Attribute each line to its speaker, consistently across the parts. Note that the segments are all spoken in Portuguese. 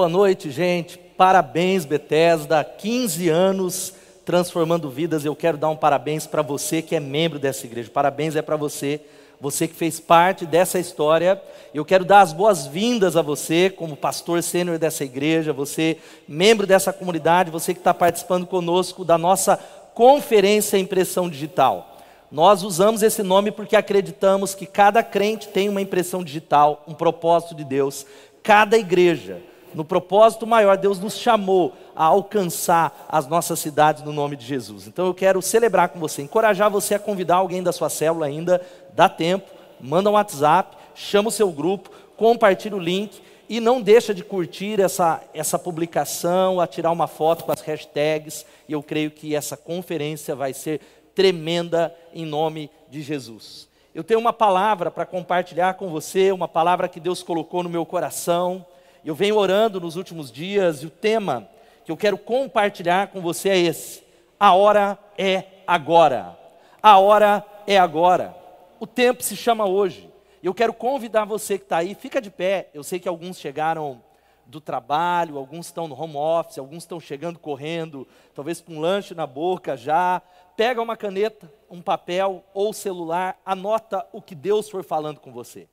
Speaker 1: Boa noite, gente. Parabéns, Bethesda. 15 anos transformando vidas. Eu quero dar um parabéns para você que é membro dessa igreja. Parabéns é para você, você que fez parte dessa história. Eu quero dar as boas-vindas a você, como pastor sênior dessa igreja, você, membro dessa comunidade, você que está participando conosco da nossa conferência Impressão Digital. Nós usamos esse nome porque acreditamos que cada crente tem uma impressão digital, um propósito de Deus. Cada igreja no propósito maior, Deus nos chamou a alcançar as nossas cidades no nome de Jesus. Então eu quero celebrar com você, encorajar você a convidar alguém da sua célula ainda, dá tempo, manda um WhatsApp, chama o seu grupo, compartilha o link e não deixa de curtir essa, essa publicação, a tirar uma foto com as hashtags, e eu creio que essa conferência vai ser tremenda em nome de Jesus. Eu tenho uma palavra para compartilhar com você, uma palavra que Deus colocou no meu coração, eu venho orando nos últimos dias e o tema que eu quero compartilhar com você é esse: a hora é agora. A hora é agora. O tempo se chama hoje. Eu quero convidar você que está aí, fica de pé. Eu sei que alguns chegaram do trabalho, alguns estão no home office, alguns estão chegando correndo, talvez com um lanche na boca já. Pega uma caneta, um papel ou celular, anota o que Deus for falando com você.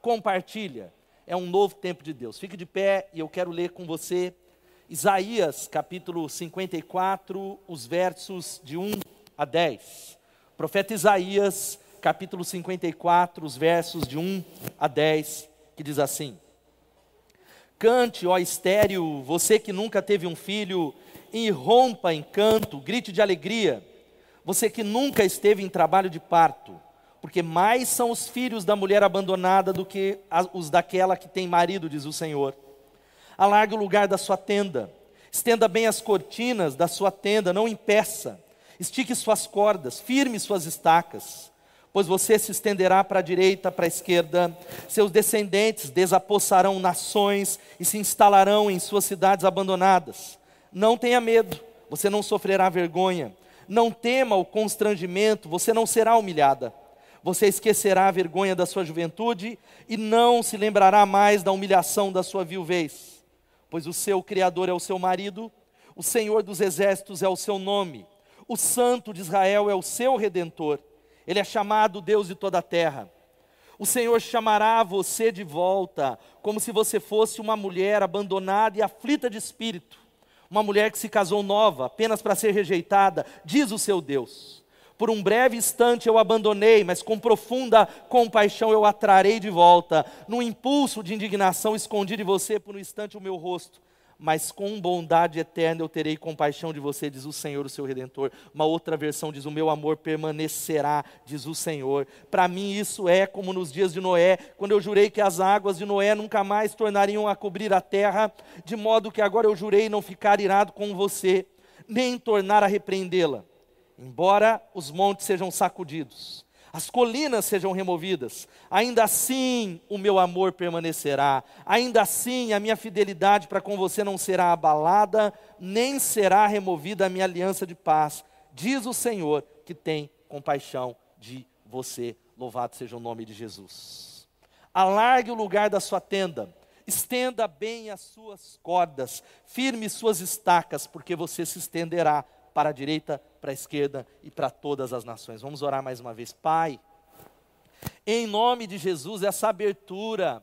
Speaker 1: Compartilha é um novo tempo de Deus. Fique de pé e eu quero ler com você Isaías capítulo 54, os versos de 1 a 10. profeta Isaías capítulo 54, os versos de 1 a 10, que diz assim: Cante, ó estéreo, você que nunca teve um filho, e rompa em canto, grite de alegria, você que nunca esteve em trabalho de parto porque mais são os filhos da mulher abandonada do que os daquela que tem marido, diz o Senhor. Alargue o lugar da sua tenda, estenda bem as cortinas da sua tenda, não impeça, estique suas cordas, firme suas estacas, pois você se estenderá para a direita, para a esquerda, seus descendentes desapossarão nações e se instalarão em suas cidades abandonadas. Não tenha medo, você não sofrerá vergonha, não tema o constrangimento, você não será humilhada você esquecerá a vergonha da sua juventude e não se lembrará mais da humilhação da sua viuvez, pois o seu Criador é o seu marido, o Senhor dos exércitos é o seu nome, o Santo de Israel é o seu redentor, ele é chamado Deus de toda a terra. O Senhor chamará você de volta, como se você fosse uma mulher abandonada e aflita de espírito, uma mulher que se casou nova, apenas para ser rejeitada, diz o seu Deus. Por um breve instante eu abandonei, mas com profunda compaixão eu atrarei de volta. No impulso de indignação escondi de você por um instante o meu rosto, mas com bondade eterna eu terei compaixão de você, diz o Senhor, o seu redentor. Uma outra versão diz: O meu amor permanecerá, diz o Senhor. Para mim isso é como nos dias de Noé, quando eu jurei que as águas de Noé nunca mais tornariam a cobrir a terra, de modo que agora eu jurei não ficar irado com você, nem tornar a repreendê-la Embora os montes sejam sacudidos, as colinas sejam removidas, ainda assim o meu amor permanecerá, ainda assim a minha fidelidade para com você não será abalada, nem será removida a minha aliança de paz, diz o Senhor que tem compaixão de você. Louvado seja o nome de Jesus. Alargue o lugar da sua tenda, estenda bem as suas cordas, firme suas estacas, porque você se estenderá para a direita, para a esquerda e para todas as nações. Vamos orar mais uma vez. Pai, em nome de Jesus, essa abertura,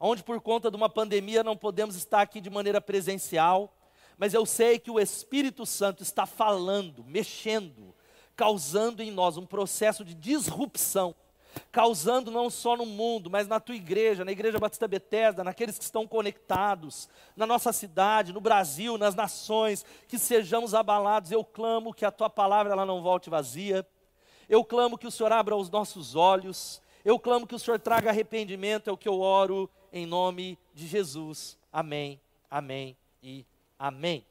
Speaker 1: onde por conta de uma pandemia não podemos estar aqui de maneira presencial, mas eu sei que o Espírito Santo está falando, mexendo, causando em nós um processo de disrupção causando não só no mundo, mas na tua igreja, na Igreja Batista Bethesda, naqueles que estão conectados, na nossa cidade, no Brasil, nas nações, que sejamos abalados. Eu clamo que a tua palavra ela não volte vazia. Eu clamo que o Senhor abra os nossos olhos. Eu clamo que o Senhor traga arrependimento, é o que eu oro em nome de Jesus. Amém, amém e amém.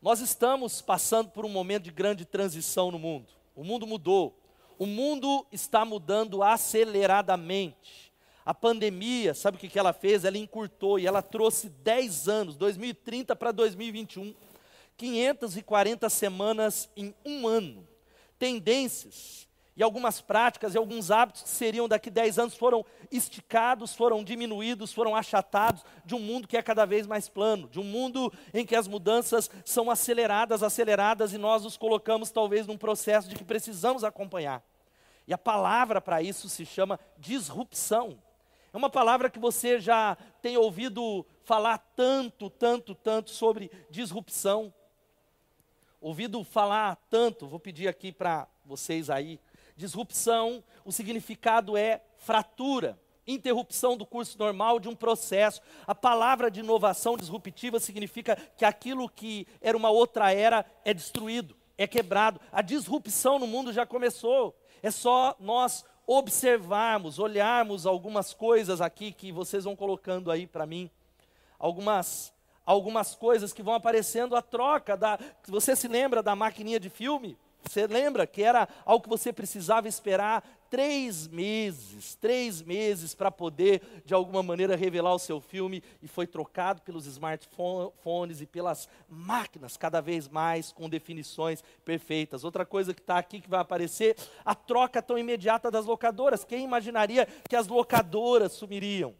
Speaker 1: Nós estamos passando por um momento de grande transição no mundo. O mundo mudou. O mundo está mudando aceleradamente. A pandemia, sabe o que ela fez? Ela encurtou e ela trouxe 10 anos, 2030 para 2021, 540 semanas em um ano. Tendências E algumas práticas e alguns hábitos que seriam daqui 10 anos foram esticados, foram diminuídos, foram achatados de um mundo que é cada vez mais plano, de um mundo em que as mudanças são aceleradas, aceleradas e nós nos colocamos talvez num processo de que precisamos acompanhar. E a palavra para isso se chama disrupção. É uma palavra que você já tem ouvido falar tanto, tanto, tanto sobre disrupção. Ouvido falar tanto, vou pedir aqui para vocês aí. Disrupção, o significado é fratura, interrupção do curso normal de um processo. A palavra de inovação disruptiva significa que aquilo que era uma outra era é destruído, é quebrado. A disrupção no mundo já começou. É só nós observarmos, olharmos algumas coisas aqui que vocês vão colocando aí para mim, algumas algumas coisas que vão aparecendo a troca da, você se lembra da maquininha de filme? Você lembra que era algo que você precisava esperar três meses, três meses para poder, de alguma maneira, revelar o seu filme e foi trocado pelos smartphones e pelas máquinas, cada vez mais com definições perfeitas. Outra coisa que está aqui que vai aparecer, a troca tão imediata das locadoras. Quem imaginaria que as locadoras sumiriam?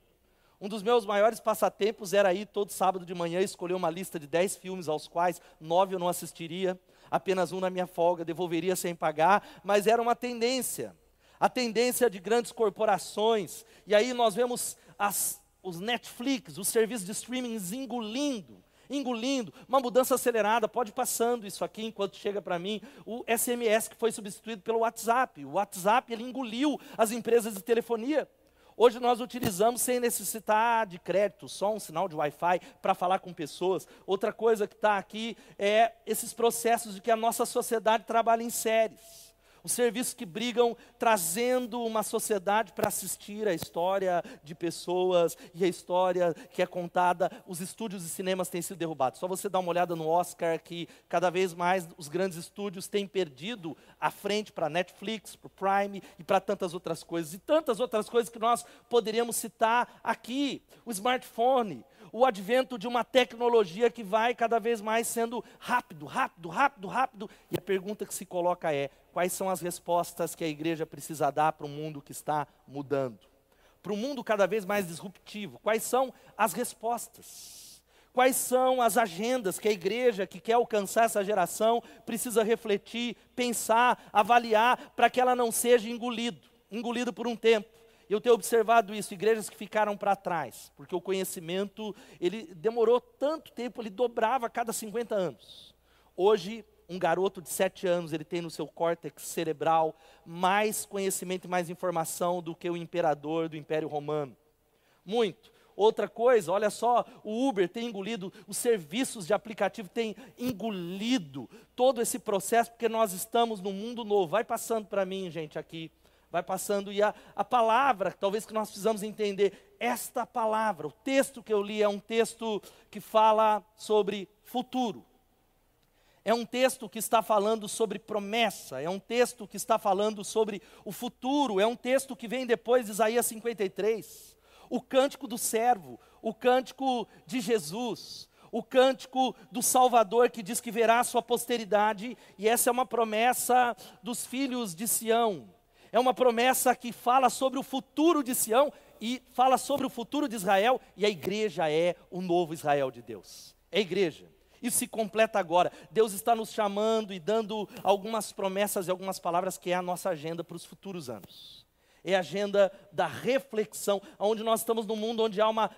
Speaker 1: Um dos meus maiores passatempos era ir todo sábado de manhã escolher uma lista de dez filmes aos quais nove eu não assistiria apenas um na minha folga, devolveria sem pagar, mas era uma tendência. A tendência de grandes corporações. E aí nós vemos as, os Netflix, os serviços de streaming engolindo engolindo, uma mudança acelerada, pode passando isso aqui enquanto chega para mim, o SMS que foi substituído pelo WhatsApp. O WhatsApp ele engoliu as empresas de telefonia. Hoje nós utilizamos sem necessitar de crédito, só um sinal de Wi-Fi para falar com pessoas. Outra coisa que está aqui é esses processos de que a nossa sociedade trabalha em séries os serviços que brigam trazendo uma sociedade para assistir a história de pessoas e a história que é contada. Os estúdios de cinemas têm sido derrubados. Só você dá uma olhada no Oscar que cada vez mais os grandes estúdios têm perdido a frente para Netflix, para o Prime e para tantas outras coisas. E tantas outras coisas que nós poderíamos citar aqui. O smartphone, o advento de uma tecnologia que vai cada vez mais sendo rápido, rápido, rápido, rápido. E a pergunta que se coloca é: quais são as respostas que a igreja precisa dar para um mundo que está mudando? Para um mundo cada vez mais disruptivo, quais são as respostas? Quais são as agendas que a igreja que quer alcançar essa geração precisa refletir, pensar, avaliar, para que ela não seja engolido, engolido por um tempo? Eu tenho observado isso, igrejas que ficaram para trás, porque o conhecimento, ele demorou tanto tempo, ele dobrava a cada 50 anos. Hoje, um garoto de sete anos, ele tem no seu córtex cerebral mais conhecimento e mais informação do que o imperador do Império Romano. Muito. Outra coisa, olha só, o Uber tem engolido, os serviços de aplicativo têm engolido todo esse processo, porque nós estamos num mundo novo. Vai passando para mim, gente, aqui. Vai passando. E a, a palavra, talvez que nós precisamos entender, esta palavra, o texto que eu li é um texto que fala sobre futuro. É um texto que está falando sobre promessa, é um texto que está falando sobre o futuro, é um texto que vem depois de Isaías 53. O cântico do servo, o cântico de Jesus, o cântico do Salvador que diz que verá a sua posteridade, e essa é uma promessa dos filhos de Sião. É uma promessa que fala sobre o futuro de Sião e fala sobre o futuro de Israel, e a igreja é o novo Israel de Deus. É a igreja. Isso se completa agora. Deus está nos chamando e dando algumas promessas e algumas palavras que é a nossa agenda para os futuros anos. É a agenda da reflexão, onde nós estamos num mundo onde há uma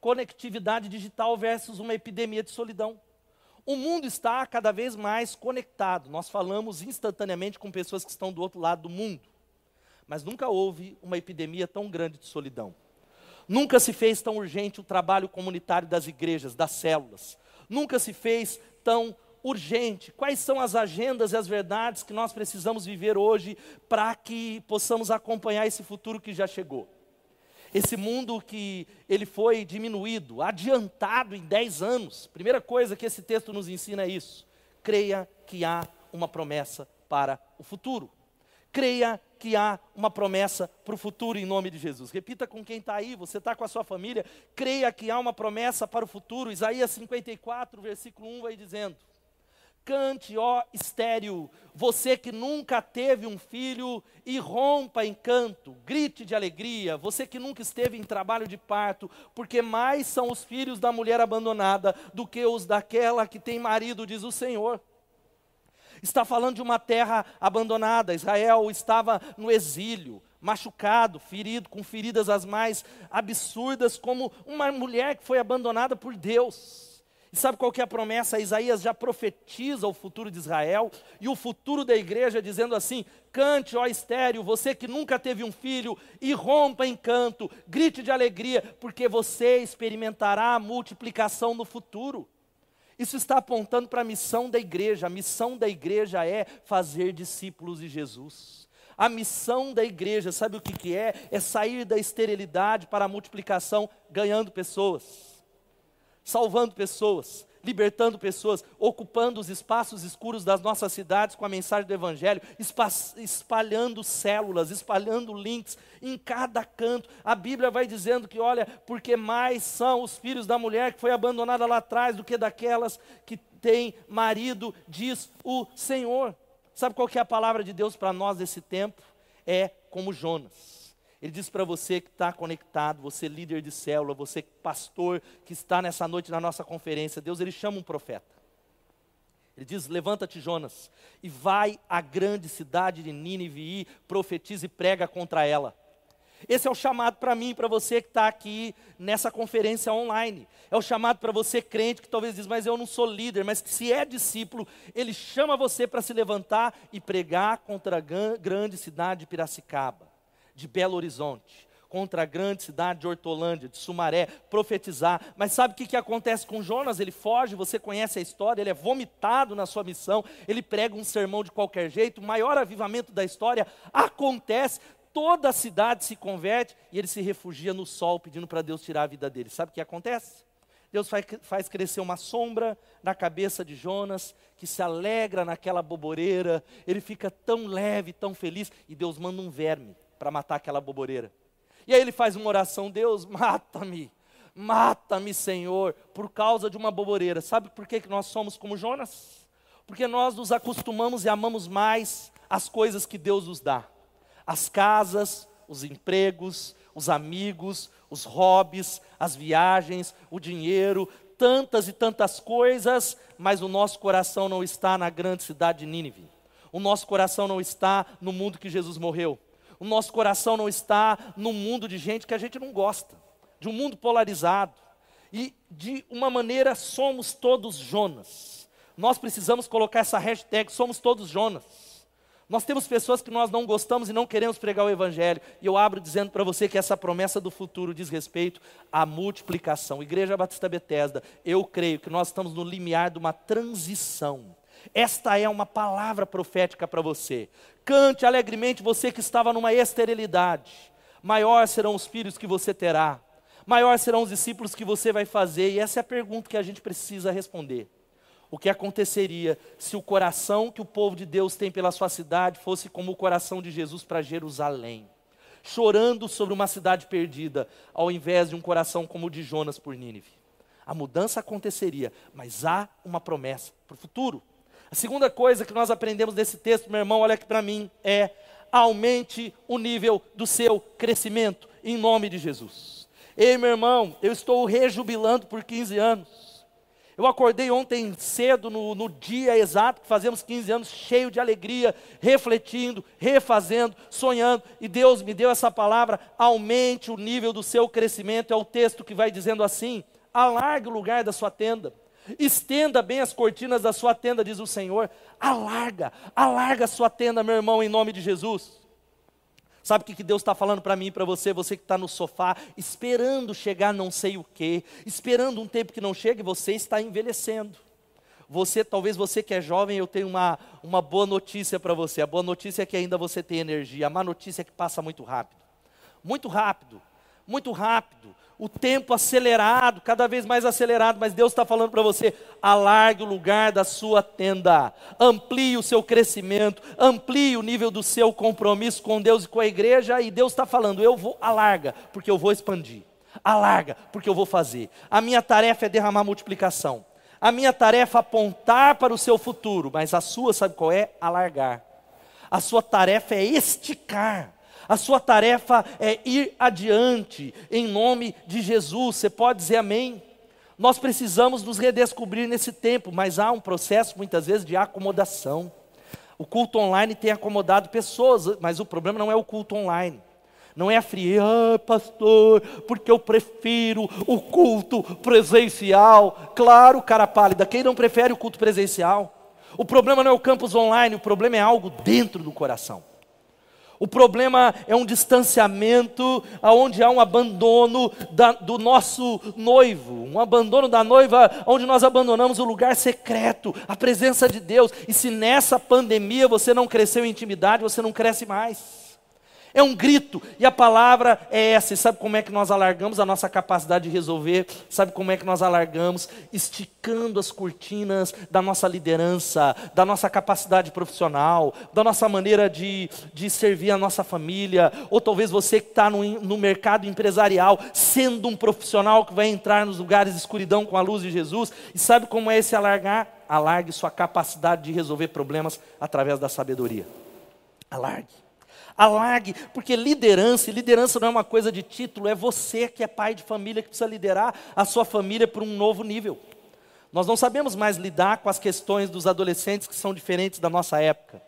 Speaker 1: conectividade digital versus uma epidemia de solidão. O mundo está cada vez mais conectado. Nós falamos instantaneamente com pessoas que estão do outro lado do mundo. Mas nunca houve uma epidemia tão grande de solidão. Nunca se fez tão urgente o trabalho comunitário das igrejas, das células nunca se fez tão urgente. Quais são as agendas e as verdades que nós precisamos viver hoje para que possamos acompanhar esse futuro que já chegou? Esse mundo que ele foi diminuído, adiantado em 10 anos. Primeira coisa que esse texto nos ensina é isso. Creia que há uma promessa para o futuro. Creia que há uma promessa para o futuro em nome de Jesus. Repita com quem está aí, você está com a sua família. Creia que há uma promessa para o futuro. Isaías 54, versículo 1 vai dizendo: Cante, ó estéreo, você que nunca teve um filho, e rompa em canto, grite de alegria, você que nunca esteve em trabalho de parto, porque mais são os filhos da mulher abandonada do que os daquela que tem marido, diz o Senhor. Está falando de uma terra abandonada, Israel estava no exílio, machucado, ferido, com feridas as mais absurdas, como uma mulher que foi abandonada por Deus. E sabe qual que é a promessa? Isaías já profetiza o futuro de Israel e o futuro da igreja, dizendo assim: cante, ó estéreo, você que nunca teve um filho, e rompa em canto, grite de alegria, porque você experimentará a multiplicação no futuro. Isso está apontando para a missão da igreja. A missão da igreja é fazer discípulos de Jesus. A missão da igreja, sabe o que, que é? É sair da esterilidade para a multiplicação, ganhando pessoas salvando pessoas, libertando pessoas, ocupando os espaços escuros das nossas cidades com a mensagem do Evangelho, espalhando células, espalhando links em cada canto. A Bíblia vai dizendo que, olha, porque mais são os filhos da mulher que foi abandonada lá atrás do que daquelas que têm marido, diz o Senhor. Sabe qual que é a palavra de Deus para nós nesse tempo? É como Jonas. Ele diz para você que está conectado, você líder de célula, você pastor que está nessa noite na nossa conferência, Deus ele chama um profeta. Ele diz: Levanta-te, Jonas, e vai à grande cidade de Nínive e profetiza e prega contra ela. Esse é o chamado para mim, para você que está aqui nessa conferência online. É o chamado para você, crente, que talvez diz, mas eu não sou líder, mas se é discípulo, ele chama você para se levantar e pregar contra a grande cidade de Piracicaba de Belo Horizonte, contra a grande cidade de Hortolândia, de Sumaré, profetizar. Mas sabe o que, que acontece com Jonas? Ele foge, você conhece a história, ele é vomitado na sua missão, ele prega um sermão de qualquer jeito, o maior avivamento da história acontece, toda a cidade se converte e ele se refugia no sol, pedindo para Deus tirar a vida dele. Sabe o que acontece? Deus faz, crescer uma sombra na cabeça de Jonas, que se alegra naquela boboreira, ele fica tão leve, tão feliz, e Deus manda um verme para matar aquela boboreira. E aí ele faz uma oração: Deus, mata-me, mata-me, Senhor, por causa de uma boboreira. Sabe por que, nós somos como Jonas? Porque nós nos acostumamos e amamos mais as coisas que Deus nos dá: as casas, os empregos, os amigos, os hobbies, as viagens, o dinheiro, tantas e tantas coisas, mas o nosso coração não está na grande cidade de Nínive. O nosso coração não está no mundo que Jesus morreu o nosso coração não está num mundo de gente que a gente não gosta, de um mundo polarizado. E de uma maneira somos todos Jonas. Nós precisamos colocar essa hashtag, somos todos Jonas. Nós temos pessoas que nós não gostamos e não queremos pregar o Evangelho. E eu abro dizendo para você que essa promessa do futuro diz respeito à multiplicação. Igreja Batista Betesda, eu creio que nós estamos no limiar de uma transição. Esta é uma palavra profética para você. Cante alegremente você que estava numa esterilidade. Maior serão os filhos que você terá. Maior serão os discípulos que você vai fazer. E essa é a pergunta que a gente precisa responder. O que aconteceria se o coração que o povo de Deus tem pela sua cidade fosse como o coração de Jesus para Jerusalém? Chorando sobre uma cidade perdida, ao invés de um coração como o de Jonas por Nínive. A mudança aconteceria, mas há uma promessa para o futuro. A segunda coisa que nós aprendemos desse texto, meu irmão, olha aqui para mim, é aumente o nível do seu crescimento, em nome de Jesus. Ei, meu irmão, eu estou rejubilando por 15 anos. Eu acordei ontem cedo, no, no, dia exato que fazemos 15 anos, cheio de alegria, refletindo, refazendo, sonhando, e Deus me deu essa palavra: aumente o nível do seu crescimento. É o texto que vai dizendo assim: alargue o lugar da sua tenda. Estenda bem as cortinas da sua tenda, diz o Senhor. Alarga, alarga a sua tenda, meu irmão, em nome de Jesus. Sabe o que Deus está falando para mim e para você, você que está no sofá, esperando chegar não sei o quê, esperando um tempo que não chega e você está envelhecendo. Você, talvez você que é jovem, eu tenho uma, uma boa notícia para você. A boa notícia é que ainda você tem energia. A má notícia é que passa muito rápido. Muito rápido, muito rápido o tempo acelerado, cada vez mais acelerado, mas Deus está falando para você: alargue o lugar da sua tenda, amplie o seu crescimento, amplie o nível do seu compromisso com Deus e com a igreja, e Deus está falando: eu vou, alarga, porque eu vou expandir, alarga, porque eu vou fazer. A minha tarefa é derramar multiplicação. A minha tarefa é apontar para o seu futuro, mas a sua, sabe qual é? Alargar. A sua tarefa é esticar. A sua tarefa é ir adiante, em nome de Jesus. Você pode dizer amém? Nós precisamos nos redescobrir nesse tempo, mas há um processo muitas vezes de acomodação. O culto online tem acomodado pessoas, mas o problema não é o culto online. Não é a frieza, ah, pastor, porque eu prefiro o culto presencial. Claro, cara pálida, quem não prefere o culto presencial? O problema não é o campus online, o problema é algo dentro do coração. O problema é um distanciamento, onde há um abandono da, do nosso noivo, um abandono da noiva, onde nós abandonamos o lugar secreto, a presença de Deus. E se nessa pandemia você não cresceu em intimidade, você não cresce mais. É um grito, e a palavra é essa. E sabe como é que nós alargamos a nossa capacidade de resolver? Sabe como é que nós alargamos? Esticando as cortinas da nossa liderança, da nossa capacidade profissional, da nossa maneira de, de servir a nossa família. Ou talvez você que está no, no mercado empresarial, sendo um profissional que vai entrar nos lugares de escuridão com a luz de Jesus. E sabe como é esse alargar? Alargue sua capacidade de resolver problemas através da sabedoria. Alargue. Alargue, porque liderança, e liderança não é uma coisa de título, é você que é pai de família que precisa liderar a sua família para um novo nível. Nós não sabemos mais lidar com as questões dos adolescentes que são diferentes da nossa época.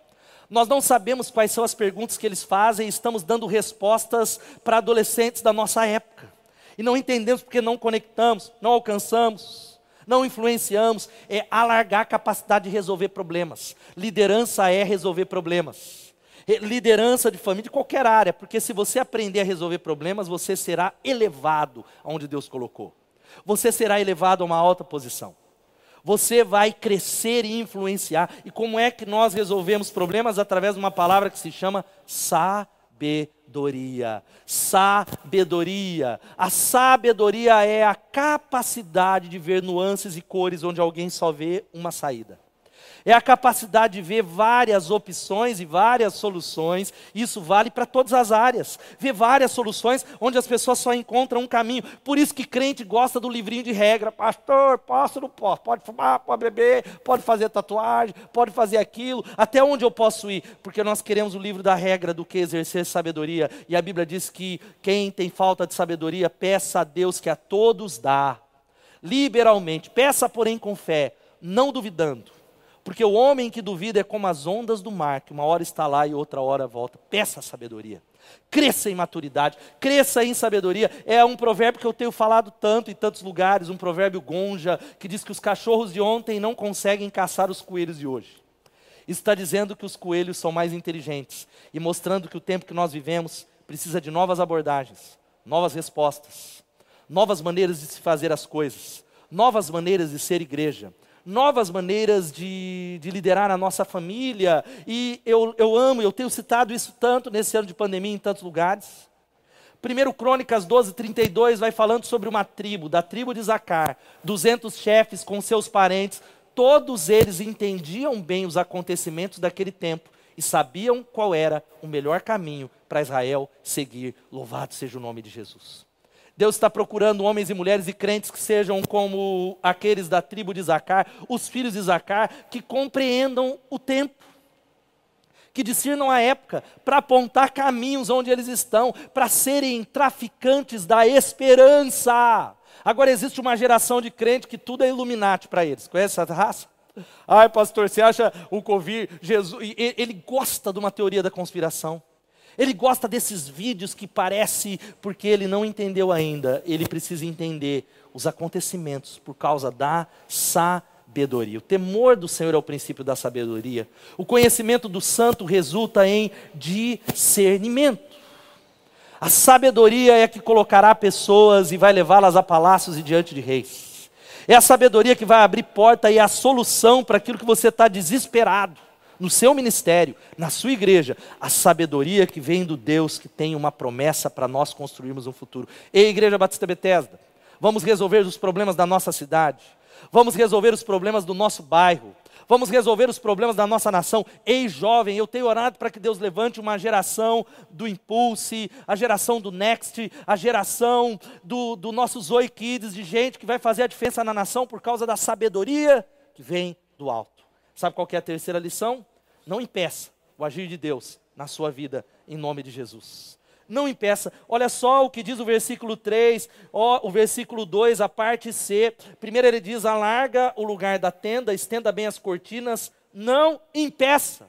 Speaker 1: Nós não sabemos quais são as perguntas que eles fazem e estamos dando respostas para adolescentes da nossa época. E não entendemos porque não conectamos, não alcançamos, não influenciamos. É alargar a capacidade de resolver problemas. Liderança é resolver problemas liderança de família, de qualquer área, porque se você aprender a resolver problemas, você será elevado aonde Deus colocou. Você será elevado a uma alta posição. Você vai crescer e influenciar. E como é que nós resolvemos problemas? Através de uma palavra que se chama sabedoria. Sabedoria. A sabedoria é a capacidade de ver nuances e cores onde alguém só vê uma saída. É a capacidade de ver várias opções e várias soluções. Isso vale para todas as áreas. Ver várias soluções onde as pessoas só encontram um caminho. Por isso que crente gosta do livrinho de regra. Pastor, posso ou não posso? Pode fumar, pode beber, pode fazer tatuagem, pode fazer aquilo. Até onde eu posso ir? Porque nós queremos o livro da regra do que exercer sabedoria. E a Bíblia diz que quem tem falta de sabedoria, peça a Deus que a todos dá. Liberalmente. Peça, porém, com fé, não duvidando porque o homem que duvida é como as ondas do mar, que uma hora está lá e outra hora volta. Peça sabedoria. Cresça em maturidade, cresça em sabedoria. É um provérbio que eu tenho falado tanto em tantos lugares, um provérbio gonja, que diz que os cachorros de ontem não conseguem caçar os coelhos de hoje. Está dizendo que os coelhos são mais inteligentes e mostrando que o tempo que nós vivemos precisa de novas abordagens, novas respostas, novas maneiras de se fazer as coisas, novas maneiras de ser igreja, novas maneiras de, de liderar a nossa família. E eu, eu amo, eu tenho citado isso tanto nesse ano de pandemia em tantos lugares. Primeiro Crônicas 12, 32 vai falando sobre uma tribo, da tribo de Zacar, 200 chefes com seus parentes, todos eles entendiam bem os acontecimentos daquele tempo e sabiam qual era o melhor caminho para Israel seguir. Louvado seja o nome de Jesus. Deus está procurando homens e mulheres e crentes que sejam como aqueles da tribo de Zacar, os filhos de Zacar, que compreendam o tempo, que discernam a época, para apontar caminhos onde eles estão, para serem traficantes da esperança. Agora existe uma geração de crentes que tudo é iluminati para eles. Conhece essa raça? Ai, pastor, você acha o Covid, Jesus, ele gosta de uma teoria da conspiração. Ele gosta desses vídeos que parece porque ele não entendeu ainda. Ele precisa entender os acontecimentos por causa da sabedoria. O temor do Senhor é o princípio da sabedoria. O conhecimento do santo resulta em discernimento. A sabedoria é que colocará pessoas e vai levá-las a palácios e diante de reis. É a sabedoria que vai abrir porta e a solução para aquilo que você está desesperado no seu ministério, na sua igreja, a sabedoria que vem do Deus que tem uma promessa para nós construirmos um futuro. Ei, Igreja Batista Bethesda, vamos resolver os problemas da nossa cidade, vamos resolver os problemas do nosso bairro, Vamos resolver os problemas da nossa nação. Ei, jovem, eu tenho orado para que Deus levante uma geração do Impulse, a geração do Next, a geração do, do nosso Zoe Kids, de gente que vai fazer a diferença na nação por causa da sabedoria que vem do alto. Sabe qual é a terceira lição? Não impeça o agir de Deus na sua vida, em nome de Jesus. Não impeça. Olha só o que diz o versículo 3, ó, o versículo 2, a parte C. Primeiro ele diz: alarga o lugar da tenda, estenda bem as cortinas, não impeça.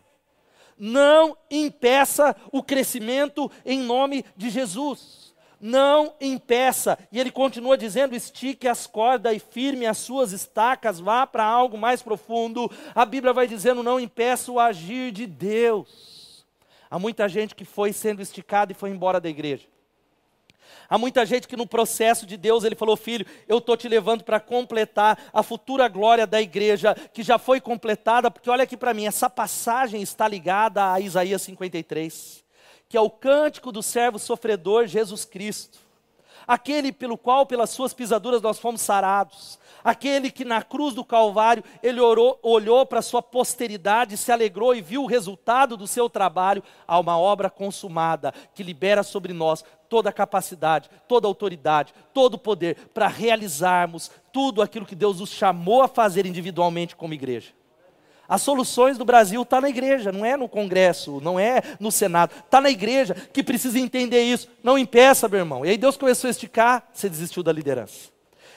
Speaker 1: Não impeça o crescimento em nome de Jesus. Não impeça. E ele continua dizendo: estique as cordas e firme as suas estacas, vá para algo mais profundo. A Bíblia vai dizendo: não impeça o agir de Deus. Há muita gente que foi sendo esticada e foi embora da igreja. Há muita gente que no processo de Deus ele falou: Filho, eu estou te levando para completar a futura glória da igreja, que já foi completada, porque olha aqui para mim, essa passagem está ligada a Isaías 53, que é o cântico do servo sofredor Jesus Cristo, aquele pelo qual, pelas suas pisaduras, nós fomos sarados, aquele que na cruz do Calvário ele orou, olhou para a sua posteridade, se alegrou e viu o resultado do seu trabalho, a uma obra consumada que libera sobre nós toda a capacidade, toda a autoridade, todo o poder para realizarmos tudo aquilo que Deus nos chamou a fazer individualmente como igreja. As soluções do Brasil estão tá na igreja, não é no Congresso, não é no Senado, está na igreja que precisa entender isso. Não impeça, meu irmão. E aí Deus começou a esticar, você desistiu da liderança.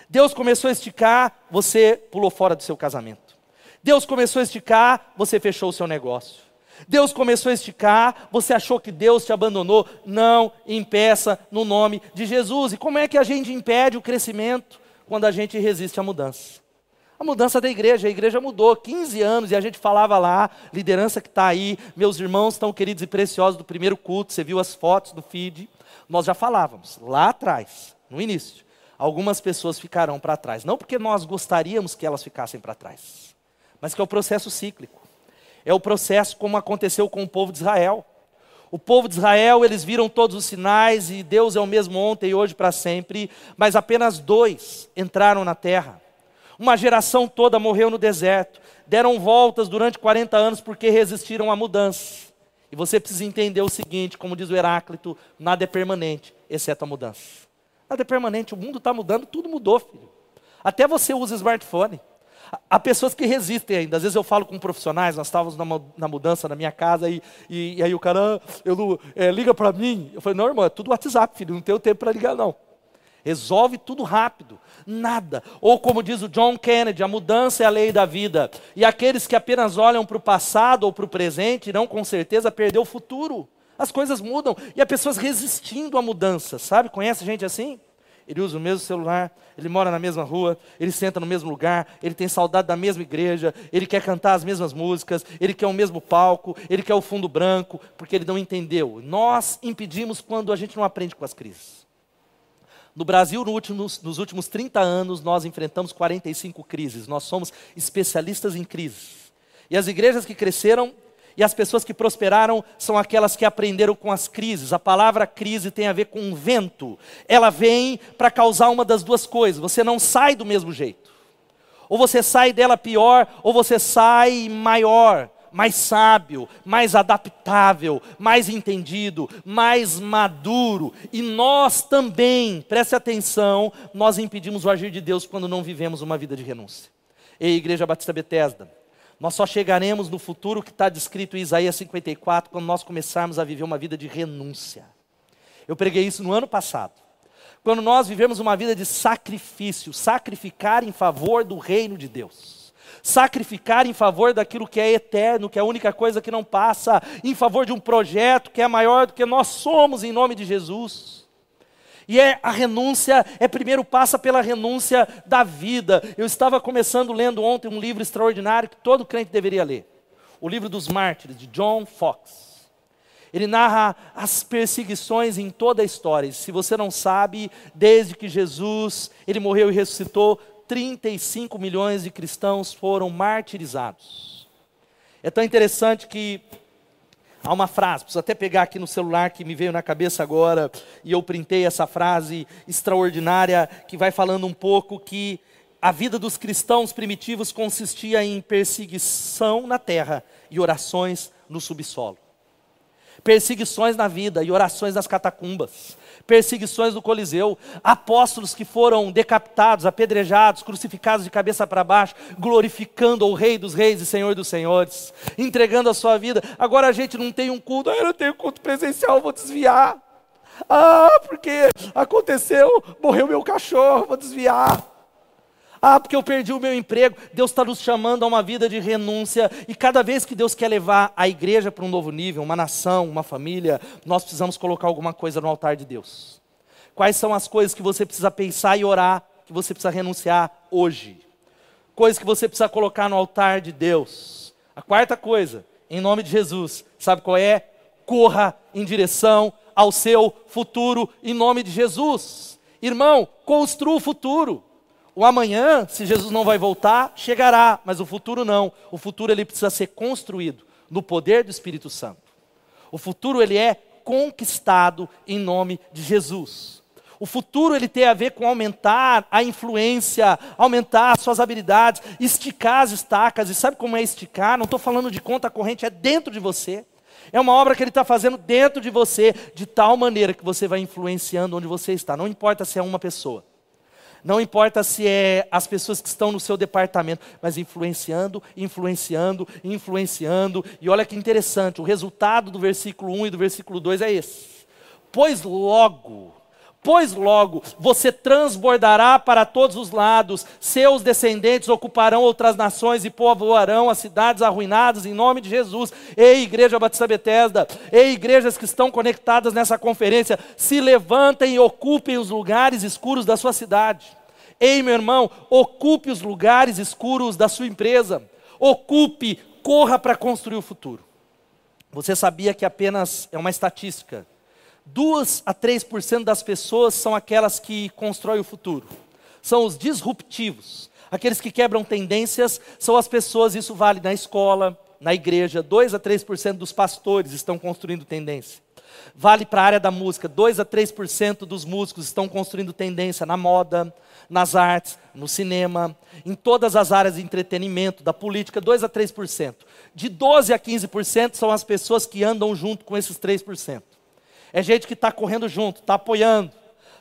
Speaker 1: Deus começou a esticar, você pulou fora do seu casamento. Deus começou a esticar, você fechou o seu negócio. Deus começou a esticar, você achou que Deus te abandonou. Não impeça no nome de Jesus. E como é que a gente impede o crescimento? Quando a gente resiste à mudança. A mudança da igreja, a igreja mudou 15 anos e a gente falava lá, liderança que está aí, meus irmãos tão queridos e preciosos do primeiro culto, você viu as fotos do feed, nós já falávamos lá atrás, no início algumas pessoas ficarão para trás. Não porque nós gostaríamos que elas ficassem para trás, mas que é o processo cíclico. É o processo como aconteceu com o povo de Israel. O povo de Israel, eles viram todos os sinais e Deus é o mesmo ontem e hoje para sempre, mas apenas dois entraram na terra. Uma geração toda morreu no deserto, deram voltas durante 40 anos porque resistiram à mudança. E você precisa entender o seguinte, como diz o Heráclito, nada é permanente, exceto a mudança. Nada é permanente, o mundo está mudando, tudo mudou, filho. Até você usa smartphone. Há pessoas que resistem ainda. Às vezes eu falo com profissionais, nós estávamos na, mudança na minha casa e, e, e aí o cara, ah, é, liga para mim. Eu falei, não, irmão, é tudo WhatsApp, filho, não tenho tempo para ligar, não. Resolve tudo rápido, nada. Ou como diz o John Kennedy, a mudança é a lei da vida. E aqueles que apenas olham para o passado ou para o presente irão com certeza perder o futuro. As coisas mudam e há pessoas resistindo à mudança, sabe? Conhece gente assim? Ele usa o mesmo celular, ele mora na mesma rua, ele senta no mesmo lugar, ele tem saudade da mesma igreja, ele quer cantar as mesmas músicas, ele quer o mesmo palco, ele quer o fundo branco, porque ele não entendeu. Nós impedimos quando a gente não aprende com as crises. No Brasil, no últimos, nos últimos 30 anos, nós enfrentamos 45 crises. Nós somos especialistas em crises. E as igrejas que cresceram e as pessoas que prosperaram são aquelas que aprenderam com as crises. A palavra crise tem a ver com vento. Ela vem para causar uma das duas coisas. Você não sai do mesmo jeito. Ou você sai dela pior, ou você sai maior, mais sábio, mais adaptável, mais entendido, mais maduro. E nós também, preste atenção, nós impedimos o agir de Deus quando não vivemos uma vida de renúncia. Ei, Igreja Batista Betesda, nós só chegaremos no futuro que está descrito em Isaías 54, quando nós começarmos a viver uma vida de renúncia. Eu preguei isso no ano passado. Quando nós vivemos uma vida de sacrifício, sacrificar em favor do reino de Deus. Sacrificar em favor daquilo que é eterno, que é a única coisa que não passa, em favor de um projeto que é maior do que nós somos em nome de Jesus. E é a renúncia, é primeiro passa pela renúncia da vida. Eu estava começando lendo ontem um livro extraordinário que todo crente deveria ler. O livro dos mártires, de John Fox. Ele narra as perseguições em toda a história. Se você não sabe, desde que Jesus, ele morreu e ressuscitou, 35 milhões de cristãos foram martirizados. É tão interessante que Há uma frase, preciso até pegar aqui no celular que me veio na cabeça agora, e eu printei essa frase extraordinária que vai falando um pouco que a vida dos cristãos primitivos consistia em perseguição na terra e orações no subsolo. Perseguições na vida e orações nas catacumbas. Perseguições no Coliseu. Apóstolos que foram decapitados, apedrejados, crucificados de cabeça para baixo, glorificando o Rei dos Reis e Senhor dos Senhores, entregando a sua vida. Agora a gente não tem um culto, ah, eu não tenho culto presencial, vou desviar. Ah, porque aconteceu, morreu meu cachorro, vou desviar. Ah, porque eu perdi o meu emprego. Deus está nos chamando a uma vida de renúncia. E cada vez que Deus quer levar a igreja para um novo nível, uma nação, uma família, nós precisamos colocar alguma coisa no altar de Deus. Quais são as coisas que você precisa pensar e orar, que você precisa renunciar hoje? Coisas que você precisa colocar no altar de Deus. A quarta coisa, em nome de Jesus, sabe qual é? Corra em direção ao seu futuro, em nome de Jesus. Irmão, construa o futuro. O amanhã, se Jesus não vai voltar, chegará, mas o futuro não. O futuro ele precisa ser construído no poder do Espírito Santo. O futuro ele é conquistado em nome de Jesus. O futuro ele tem a ver com aumentar a influência, aumentar suas habilidades, esticar as estacas. E sabe como é esticar? Não estou falando de conta corrente, é dentro de você. É uma obra que ele está fazendo dentro de você, de tal maneira que você vai influenciando onde você está. Não importa se é uma pessoa. Não importa se é as pessoas que estão no seu departamento, mas influenciando, influenciando, influenciando. E olha que interessante, o resultado do versículo 1 e do versículo 2 é esse. Pois logo, Pois logo você transbordará para todos os lados, seus descendentes ocuparão outras nações e povoarão as cidades arruinadas em nome de Jesus. Ei, Igreja Batista Betesda, ei, igrejas que estão conectadas nessa conferência, se levantem e ocupem os lugares escuros da sua cidade. Ei, meu irmão, ocupe os lugares escuros da sua empresa. Ocupe, corra para construir o futuro. Você sabia que apenas é uma estatística 2 a 3% das pessoas são aquelas que constroem o futuro. São os disruptivos. Aqueles que quebram tendências são as pessoas, isso vale na escola, na igreja. 2 a 3% dos pastores estão construindo tendência. Vale para a área da música. 2 a 3% dos músicos estão construindo tendência na moda, nas artes, no cinema, em todas as áreas de entretenimento, da política, 2 a 3%. De 12 a 15% são as pessoas que andam junto com esses 3%. É gente que está correndo junto, está apoiando,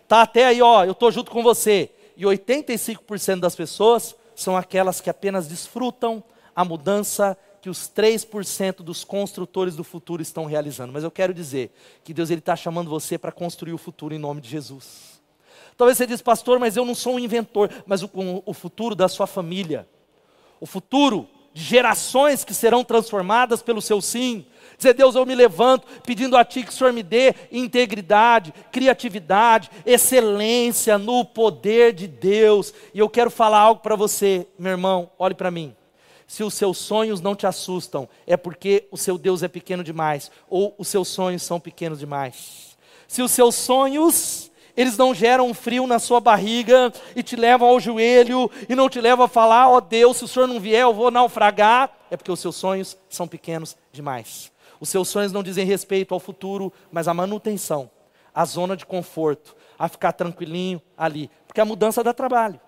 Speaker 1: está até aí, ó, eu estou junto com você. E 85% das pessoas são aquelas que apenas desfrutam a mudança que os 3% dos construtores do futuro estão realizando. Mas eu quero dizer que Deus está chamando você para construir o futuro em nome de Jesus. Talvez você diz, pastor, mas eu não sou um inventor, mas o, o futuro da sua família, o futuro de gerações que serão transformadas pelo seu sim, Dizer, Deus, eu me levanto pedindo a Ti que o Senhor me dê integridade, criatividade, excelência no poder de Deus. E eu quero falar algo para você, meu irmão, olhe para mim. Se os seus sonhos não te assustam, é porque o seu Deus é pequeno demais, ou os seus sonhos são pequenos demais. Se os seus sonhos eles não geram um frio na sua barriga e te levam ao joelho e não te levam a falar: ó oh Deus, se o Senhor não vier, eu vou naufragar. É porque os seus sonhos são pequenos demais. Os seus sonhos não dizem respeito ao futuro, mas à manutenção, à zona de conforto, a ficar tranquilinho ali. Porque a mudança dá trabalho.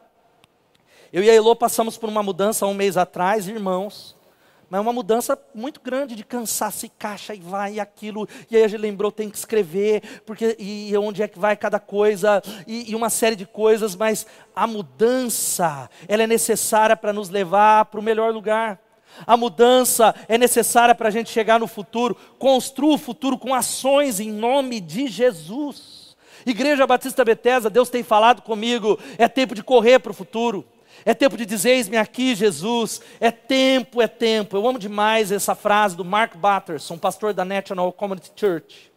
Speaker 1: Eu e a Elô passamos por uma mudança um mês atrás, irmãos. Mas uma mudança muito grande de cansaço e caixa e vai e aquilo. E aí a gente lembrou, tem que escrever, porque e onde é que vai cada coisa, e, e uma série de coisas, mas a mudança, ela é necessária para nos levar para o melhor lugar. A mudança é necessária para a gente chegar no futuro. Construa o futuro com ações em nome de Jesus. Igreja Batista Betesda, Deus tem falado comigo. É tempo de correr para o futuro. É tempo de dizer, eis-me aqui, Jesus. É tempo, é tempo. Eu amo demais essa frase do Mark Batterson, pastor da National Community Church.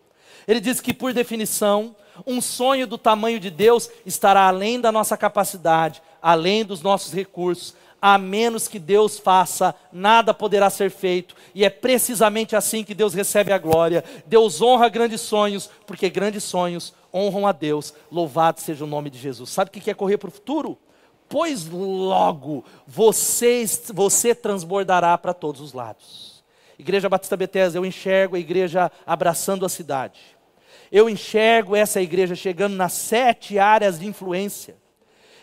Speaker 1: Ele diz que, por definição, um sonho do tamanho de Deus estará além da nossa capacidade, além dos nossos recursos, a menos que Deus faça, nada poderá ser feito, e é precisamente assim que Deus recebe a glória. Deus honra grandes sonhos, porque grandes sonhos honram a Deus. Louvado seja o nome de Jesus. Sabe o que é correr para o futuro? Pois logo você, você transbordará para todos os lados. Igreja Batista Bethesda, eu enxergo a igreja abraçando a cidade. Eu enxergo essa igreja chegando nas sete áreas de influência.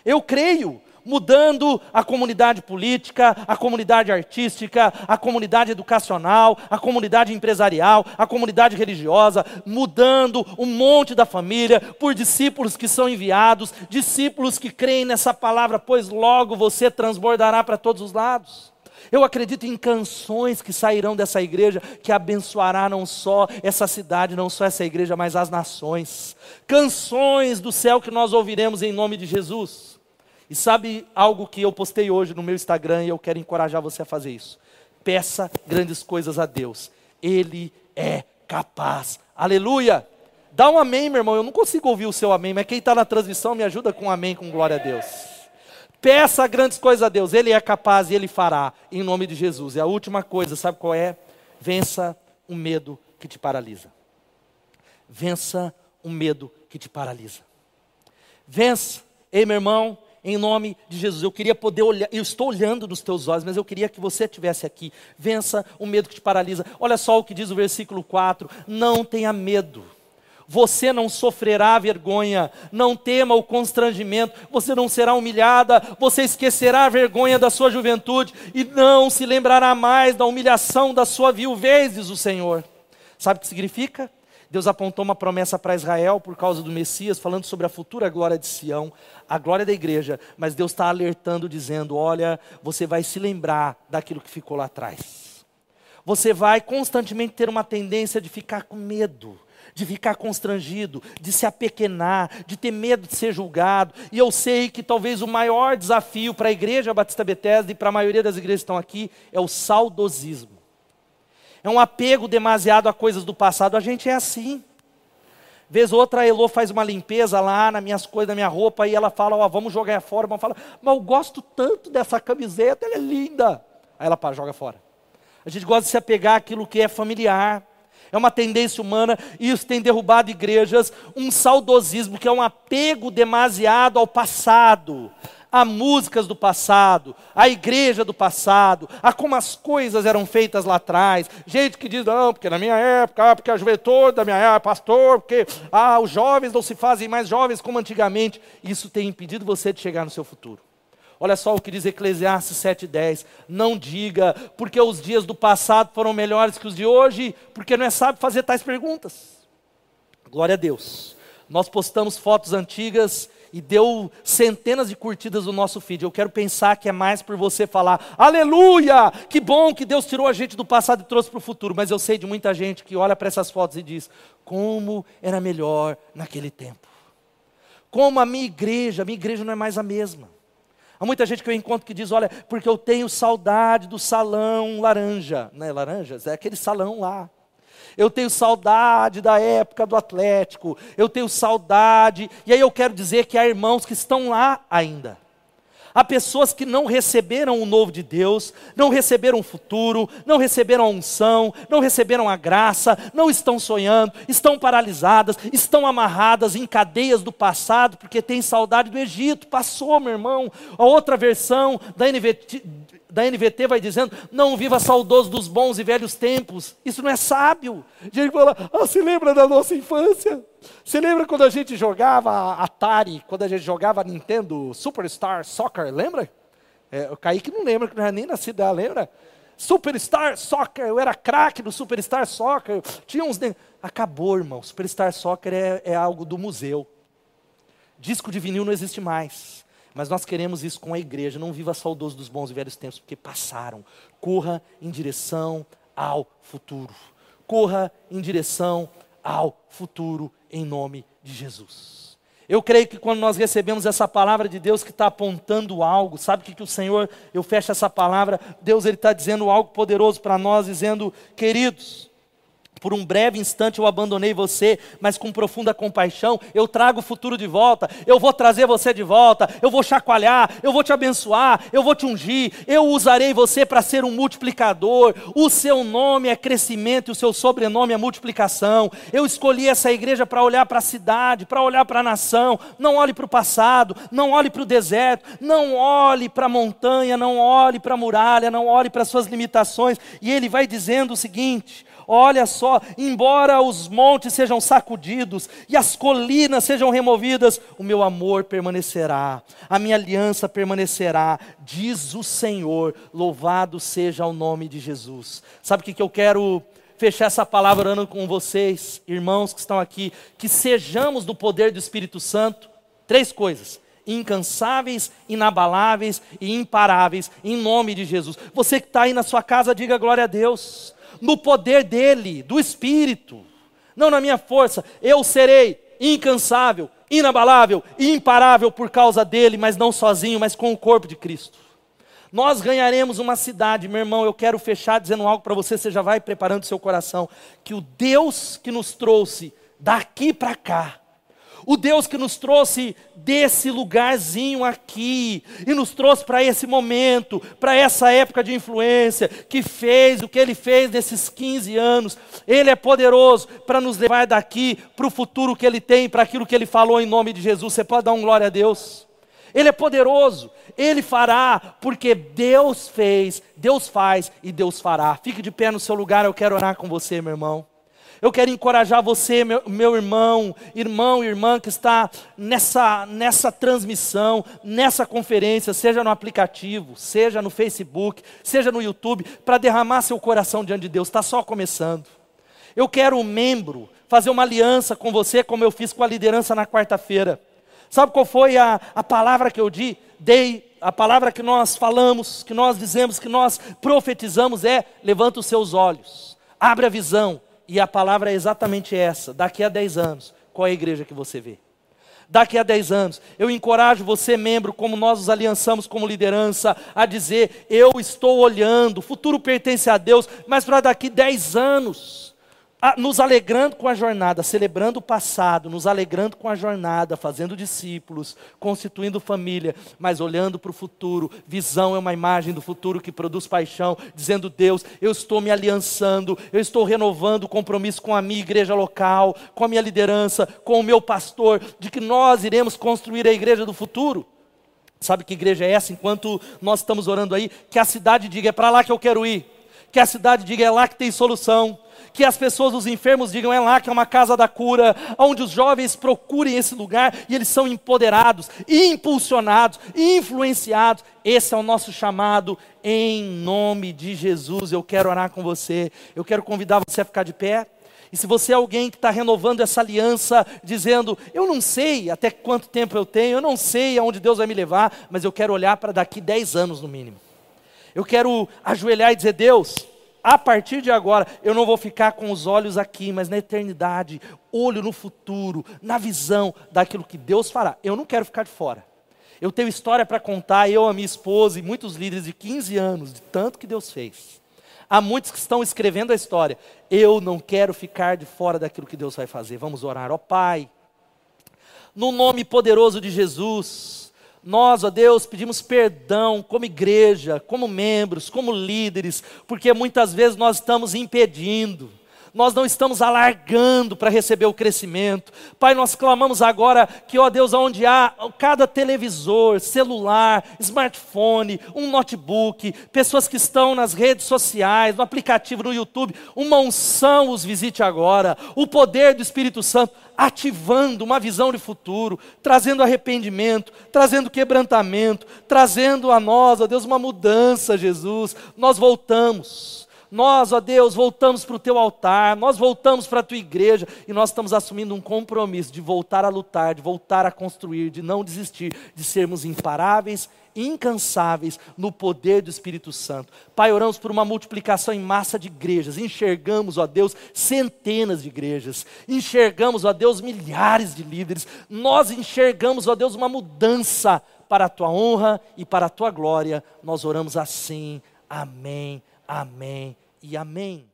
Speaker 1: Eu creio mudando a comunidade política, a comunidade artística, a comunidade educacional, a comunidade empresarial, a comunidade religiosa, mudando um monte da família por discípulos que são enviados, discípulos que creem nessa palavra, pois logo você transbordará para todos os lados. Eu acredito em canções que sairão dessa igreja, que abençoará não só essa cidade, não só essa igreja, mas as nações. Canções do céu que nós ouviremos em nome de Jesus. E sabe algo que eu postei hoje no meu Instagram e eu quero encorajar você a fazer isso? Peça grandes coisas a Deus. Ele é capaz. Aleluia! Dá um amém, meu irmão. Eu não consigo ouvir o seu amém, mas quem está na transmissão me ajuda com um amém, com glória a Deus. Peça grandes coisas a Deus, Ele é capaz e Ele fará, em nome de Jesus. E a última coisa, sabe qual é? Vença o medo que te paralisa. Vença o medo que te paralisa. Vença, ei meu irmão, em nome de Jesus. Eu queria poder olhar, eu estou olhando nos teus olhos, mas eu queria que você estivesse aqui. Vença o medo que te paralisa. Olha só o que diz o versículo 4: Não tenha medo você não sofrerá vergonha, não tema o constrangimento, você não será humilhada, você esquecerá a vergonha da sua juventude e não se lembrará mais da humilhação da sua viuvez, diz o Senhor. Sabe o que significa? Deus apontou uma promessa para Israel por causa do Messias, falando sobre a futura glória de Sião, a glória da igreja, mas Deus está alertando, dizendo: olha, você vai se lembrar daquilo que ficou lá atrás. Você vai constantemente ter uma tendência de ficar com medo, de ficar constrangido, de se apequenar, de ter medo de ser julgado. E eu sei que talvez o maior desafio para a igreja Batista Bethesda e para a maioria das igrejas que estão aqui é o saudosismo. É um apego demasiado a coisas do passado. A gente é assim. Vez outra, a Elô faz uma limpeza lá nas minhas coisas, na minha roupa, e ela fala, ó, vamos jogar fora. Mas fala, mas eu gosto tanto dessa camiseta, ela é linda. Aí ela para, joga fora. A gente gosta de se apegar àquilo que é familiar. É uma tendência humana, isso tem derrubado igrejas, um saudosismo, que é um apego demasiado ao passado, a músicas do passado, a igreja do passado, a como as coisas eram feitas lá atrás. Gente que diz, não, porque na minha época, ah, porque a juventude da minha época, pastor, porque ah, os jovens não se fazem mais jovens como antigamente. Isso tem impedido você de chegar no seu futuro. Olha só o que diz Eclesiastes 7,10. Não diga, porque os dias do passado foram melhores que os de hoje, porque não é sábio fazer tais perguntas. Glória a Deus. Nós postamos fotos antigas e deu centenas de curtidas no nosso feed. Eu quero pensar que é mais por você falar, aleluia! Que bom que Deus tirou a gente do passado e trouxe para o futuro. Mas eu sei de muita gente que olha para essas fotos e diz, como era melhor naquele tempo. Como a minha igreja, a minha igreja não é mais a mesma. Há muita gente que eu encontro que diz: olha, porque eu tenho saudade do salão laranja. Não é laranjas? É aquele salão lá. Eu tenho saudade da época do Atlético. Eu tenho saudade. E aí eu quero dizer que há irmãos que estão lá ainda. Há pessoas que não receberam o novo de Deus, não receberam o futuro, não receberam a unção, não receberam a graça, não estão sonhando, estão paralisadas, estão amarradas em cadeias do passado, porque têm saudade do Egito. Passou, meu irmão. A outra versão da NVT, da NVT vai dizendo: não viva saudoso dos bons e velhos tempos. Isso não é sábio. Gente fala: ah, se lembra da nossa infância? Você lembra quando a gente jogava Atari, quando a gente jogava Nintendo Superstar Soccer? Lembra? É, o Kaique não lembra, que não era nem nascido, lembra? Superstar Soccer, eu era craque no Superstar Soccer. Tinha uns. Acabou, irmão. Superstar Soccer é, é algo do museu. Disco de vinil não existe mais. Mas nós queremos isso com a igreja. Não viva saudoso dos bons e velhos tempos, porque passaram. Corra em direção ao futuro. Corra em direção ao futuro, em nome de Jesus. Eu creio que quando nós recebemos essa palavra de Deus que está apontando algo, sabe o que, que o Senhor, eu fecho essa palavra, Deus ele está dizendo algo poderoso para nós, dizendo, queridos, por um breve instante eu abandonei você, mas com profunda compaixão eu trago o futuro de volta. Eu vou trazer você de volta. Eu vou chacoalhar, eu vou te abençoar, eu vou te ungir. Eu usarei você para ser um multiplicador. O seu nome é crescimento e o seu sobrenome é multiplicação. Eu escolhi essa igreja para olhar para a cidade, para olhar para a nação. Não olhe para o passado, não olhe para o deserto, não olhe para a montanha, não olhe para a muralha, não olhe para as suas limitações. E ele vai dizendo o seguinte: olha só, embora os montes sejam sacudidos e as colinas sejam removidas, o meu amor permanecerá, a minha aliança permanecerá, diz o Senhor, louvado seja o nome de Jesus. Sabe o que, que eu quero fechar essa palavra orando com vocês, irmãos que estão aqui, que sejamos do poder do Espírito Santo. Três coisas: incansáveis, inabaláveis e imparáveis, em nome de Jesus. Você que está aí na sua casa, diga glória a Deus, no poder dEle, do Espírito, não na minha força, eu serei incansável, inabalável e imparável por causa dEle, mas não sozinho, mas com o corpo de Cristo. Nós ganharemos uma cidade, meu irmão. Eu quero fechar dizendo algo para você, você já vai preparando seu coração. Que o Deus que nos trouxe daqui para cá, o Deus que nos trouxe desse lugarzinho aqui e nos trouxe para esse momento, para essa época de influência, que fez o que ele fez nesses 15 anos, ele é poderoso para nos levar daqui para o futuro que ele tem, para aquilo que ele falou em nome de Jesus. Você pode dar um glória a Deus? Ele é poderoso, Ele fará, porque Deus fez, Deus faz e Deus fará. Fique de pé no seu lugar, eu quero orar com você, meu irmão. Eu quero encorajar você, meu, meu irmão, irmão e irmã que está nessa, nessa transmissão, nessa conferência, seja no aplicativo, seja no Facebook, seja no YouTube, para derramar seu coração diante de Deus. Está só começando. Eu quero um membro fazer uma aliança com você, como eu fiz com a liderança na quarta-feira. Sabe qual foi a, a palavra que eu di, dei? A palavra que nós falamos, que nós dizemos, que nós profetizamos é: levanta os seus olhos, abre a visão. E a palavra é exatamente essa. Daqui a 10 anos, qual é a igreja que você vê? Daqui a 10 anos, eu encorajo você, membro, como nós nos aliançamos como liderança, a dizer: eu estou olhando, o futuro pertence a Deus, mas para daqui 10 anos nos alegrando com a jornada, celebrando o passado, nos alegrando com a jornada, fazendo discípulos, constituindo família, mas olhando para o futuro. Visão é uma imagem do futuro que produz paixão, dizendo: Deus, eu estou me aliançando, eu estou renovando o compromisso com a minha igreja local, com a minha liderança, com o meu pastor, de que nós iremos construir a igreja do futuro. Sabe que igreja é essa? Enquanto nós estamos orando aí, que a cidade diga: é para lá que eu quero ir, que a cidade diga: é lá que tem solução que as pessoas, os enfermos, digam: é lá que é uma casa da cura, onde os jovens procurem esse lugar e eles são empoderados, impulsionados, influenciados. Esse é o nosso chamado em nome de Jesus. Eu quero orar com você, eu quero convidar você a ficar de pé. E se você é alguém que está renovando essa aliança, dizendo, eu não sei até quanto tempo eu tenho, eu não sei aonde Deus vai me levar, mas eu quero olhar para daqui 10 anos no mínimo. Eu quero ajoelhar e dizer, Deus, a partir de agora, eu não vou ficar com os olhos aqui, mas na eternidade, olho no futuro, na visão daquilo que Deus fará. Eu não quero ficar de fora. Eu tenho história para contar, eu, a minha esposa e muitos líderes de 15 anos, de tanto que Deus fez. Há muitos que estão escrevendo a história. Eu não quero ficar de fora daquilo que Deus vai fazer. Vamos orar, ó Pai. No nome poderoso de Jesus, nós, ó Deus, pedimos perdão como igreja, como membros, como líderes, porque muitas vezes nós estamos impedindo, nós não estamos alargando para receber o crescimento. Pai, nós clamamos agora que, ó Deus, onde há cada televisor, celular, smartphone, um notebook, pessoas que estão nas redes sociais, no aplicativo, no YouTube, uma unção os visite agora, o poder do Espírito Santo ativando uma visão de futuro, trazendo arrependimento, trazendo quebrantamento, trazendo a nós, ó Deus, uma mudança, Jesus. Nós voltamos. Nós, ó Deus, voltamos para o teu altar, nós voltamos para a tua igreja e nós estamos assumindo um compromisso de voltar a lutar, de voltar a construir, de não desistir, de sermos imparáveis, incansáveis no poder do Espírito Santo. Pai, oramos por uma multiplicação em massa de igrejas. Enxergamos, ó Deus, centenas de igrejas. Enxergamos, ó Deus, milhares de líderes. Nós enxergamos, ó Deus, uma mudança para a tua honra e para a tua glória. Nós oramos assim. Amém amém e amém.